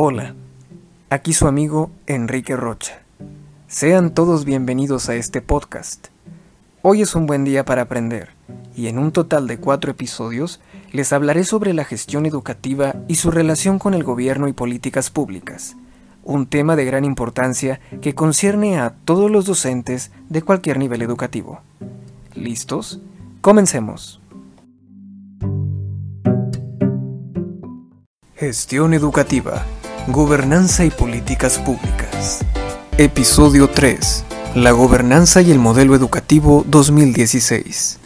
Hola, aquí su amigo Enrique Rocha. Sean todos bienvenidos a este podcast. Hoy es un buen día para aprender, y en un total de cuatro episodios les hablaré sobre la gestión educativa y su relación con el gobierno y políticas públicas, un tema de gran importancia que concierne a todos los docentes de cualquier nivel educativo. ¿Listos? Comencemos. Gestión educativa Gobernanza y Políticas Públicas. Episodio 3. La Gobernanza y el Modelo Educativo 2016.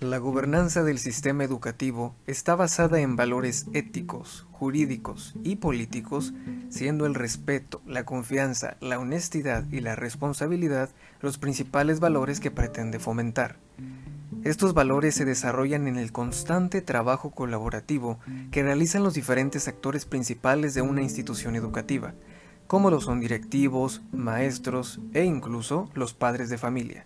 La gobernanza del sistema educativo está basada en valores éticos, jurídicos y políticos, siendo el respeto, la confianza, la honestidad y la responsabilidad los principales valores que pretende fomentar. Estos valores se desarrollan en el constante trabajo colaborativo que realizan los diferentes actores principales de una institución educativa, como lo son directivos, maestros e incluso los padres de familia.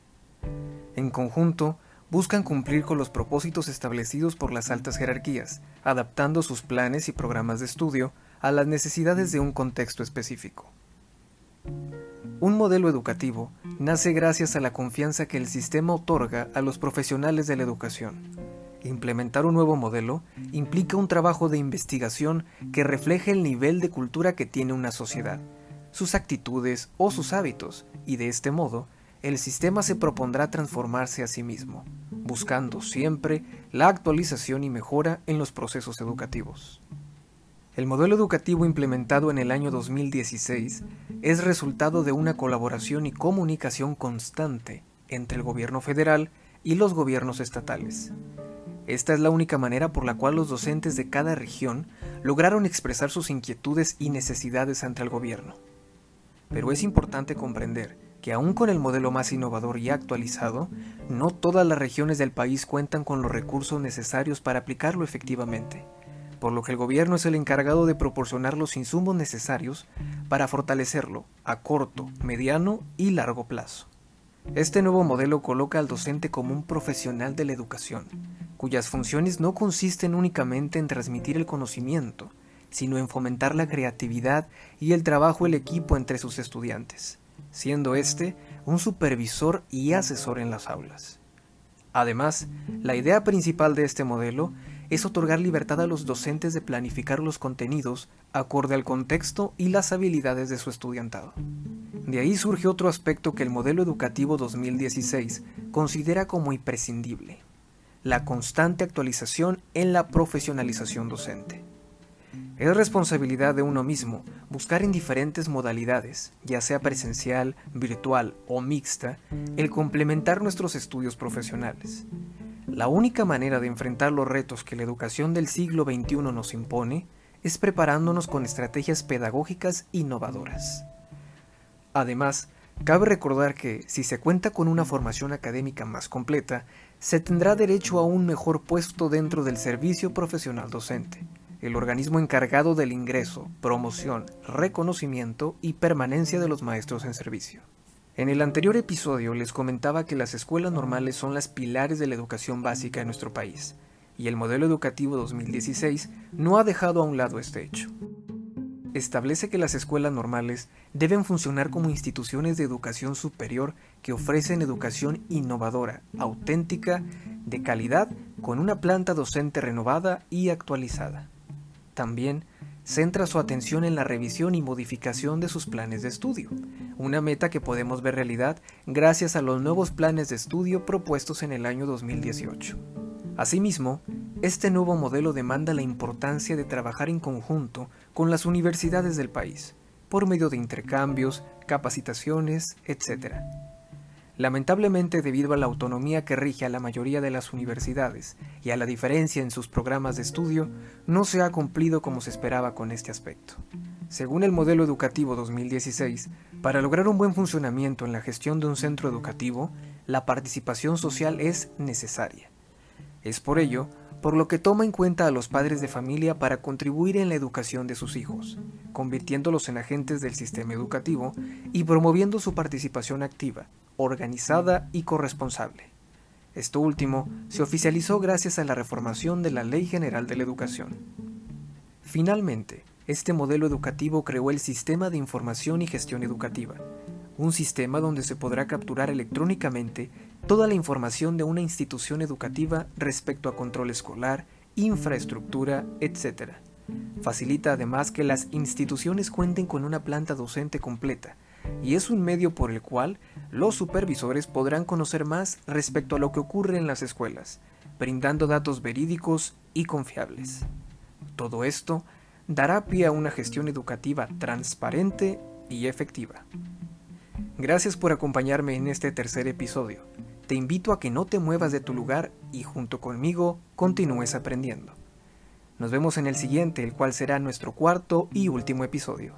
En conjunto, buscan cumplir con los propósitos establecidos por las altas jerarquías, adaptando sus planes y programas de estudio a las necesidades de un contexto específico. Un modelo educativo nace gracias a la confianza que el sistema otorga a los profesionales de la educación. Implementar un nuevo modelo implica un trabajo de investigación que refleje el nivel de cultura que tiene una sociedad, sus actitudes o sus hábitos, y de este modo, el sistema se propondrá transformarse a sí mismo, buscando siempre la actualización y mejora en los procesos educativos. El modelo educativo implementado en el año 2016 es resultado de una colaboración y comunicación constante entre el gobierno federal y los gobiernos estatales. Esta es la única manera por la cual los docentes de cada región lograron expresar sus inquietudes y necesidades ante el gobierno. Pero es importante comprender que aún con el modelo más innovador y actualizado, no todas las regiones del país cuentan con los recursos necesarios para aplicarlo efectivamente por lo que el gobierno es el encargado de proporcionar los insumos necesarios para fortalecerlo a corto, mediano y largo plazo. Este nuevo modelo coloca al docente como un profesional de la educación, cuyas funciones no consisten únicamente en transmitir el conocimiento, sino en fomentar la creatividad y el trabajo el equipo entre sus estudiantes, siendo este un supervisor y asesor en las aulas. Además, la idea principal de este modelo es otorgar libertad a los docentes de planificar los contenidos acorde al contexto y las habilidades de su estudiantado. De ahí surge otro aspecto que el modelo educativo 2016 considera como imprescindible, la constante actualización en la profesionalización docente. Es responsabilidad de uno mismo buscar en diferentes modalidades, ya sea presencial, virtual o mixta, el complementar nuestros estudios profesionales. La única manera de enfrentar los retos que la educación del siglo XXI nos impone es preparándonos con estrategias pedagógicas innovadoras. Además, cabe recordar que si se cuenta con una formación académica más completa, se tendrá derecho a un mejor puesto dentro del servicio profesional docente, el organismo encargado del ingreso, promoción, reconocimiento y permanencia de los maestros en servicio. En el anterior episodio les comentaba que las escuelas normales son las pilares de la educación básica en nuestro país, y el modelo educativo 2016 no ha dejado a un lado este hecho. Establece que las escuelas normales deben funcionar como instituciones de educación superior que ofrecen educación innovadora, auténtica, de calidad, con una planta docente renovada y actualizada. También centra su atención en la revisión y modificación de sus planes de estudio, una meta que podemos ver realidad gracias a los nuevos planes de estudio propuestos en el año 2018. Asimismo, este nuevo modelo demanda la importancia de trabajar en conjunto con las universidades del país, por medio de intercambios, capacitaciones, etc. Lamentablemente, debido a la autonomía que rige a la mayoría de las universidades y a la diferencia en sus programas de estudio, no se ha cumplido como se esperaba con este aspecto. Según el modelo educativo 2016, para lograr un buen funcionamiento en la gestión de un centro educativo, la participación social es necesaria. Es por ello por lo que toma en cuenta a los padres de familia para contribuir en la educación de sus hijos, convirtiéndolos en agentes del sistema educativo y promoviendo su participación activa, organizada y corresponsable. Esto último se oficializó gracias a la reformación de la Ley General de la Educación. Finalmente, este modelo educativo creó el Sistema de Información y Gestión Educativa, un sistema donde se podrá capturar electrónicamente toda la información de una institución educativa respecto a control escolar, infraestructura, etc. Facilita además que las instituciones cuenten con una planta docente completa, y es un medio por el cual los supervisores podrán conocer más respecto a lo que ocurre en las escuelas, brindando datos verídicos y confiables. Todo esto dará pie a una gestión educativa transparente y efectiva. Gracias por acompañarme en este tercer episodio. Te invito a que no te muevas de tu lugar y junto conmigo continúes aprendiendo. Nos vemos en el siguiente, el cual será nuestro cuarto y último episodio.